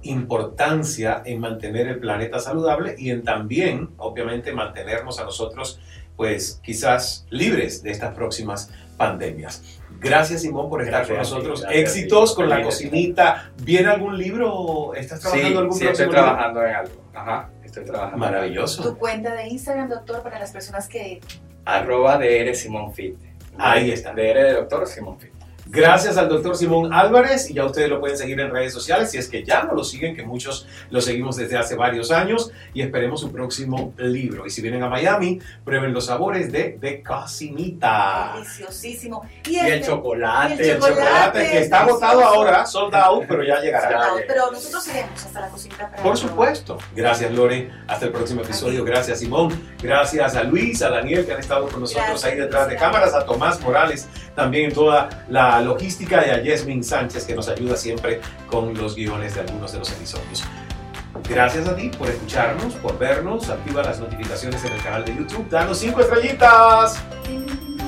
importancia en mantener el planeta saludable y en también, obviamente, mantenernos a nosotros, pues quizás libres de estas próximas pandemias. Gracias Simón por estar Gracias con nosotros. gracias. Éxitos con la cocinita. ¿Viene algún libro? ¿Estás trabajando Sí, en algún sí, estoy próximo libro? trabajando en algo. Ajá, estoy trabajando. en algo. Maravilloso. Tu cuenta de Instagram, doctor, para las personas que... Arroba DR Simón Fit. Ahí está. DR de doctor Simón Fit. Gracias al doctor Simón Álvarez y ya ustedes lo pueden seguir en redes sociales si es que ya no lo siguen, que muchos lo seguimos desde hace varios años y esperemos su próximo libro. Y si vienen a Miami, prueben los sabores de, de Cocinita. Deliciosísimo. Y el este- chocolate, y el chocolate que está agotado ahora, sold out, pero ya llegará. Out, Pero nosotros iremos hasta la cocina para Por supuesto. Gracias, Lore. Hasta el próximo episodio. Gracias, Simón. Gracias a Luis, a Daniel, que han estado con nosotros Gracias, ahí detrás de cámaras, a Tomás Morales, también toda la logística, y a Yasmin Sánchez, que nos ayuda siempre con los guiones de algunos de los episodios. Gracias a ti por escucharnos, por vernos. Activa las notificaciones en el canal de YouTube. Danos cinco estrellitas.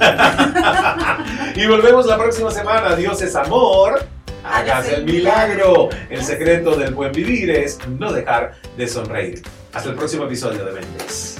y volvemos la próxima semana. Dios es amor. Hágase el milagro. El secreto del buen vivir es no dejar de sonreír. Hasta el próximo episodio de Mentes.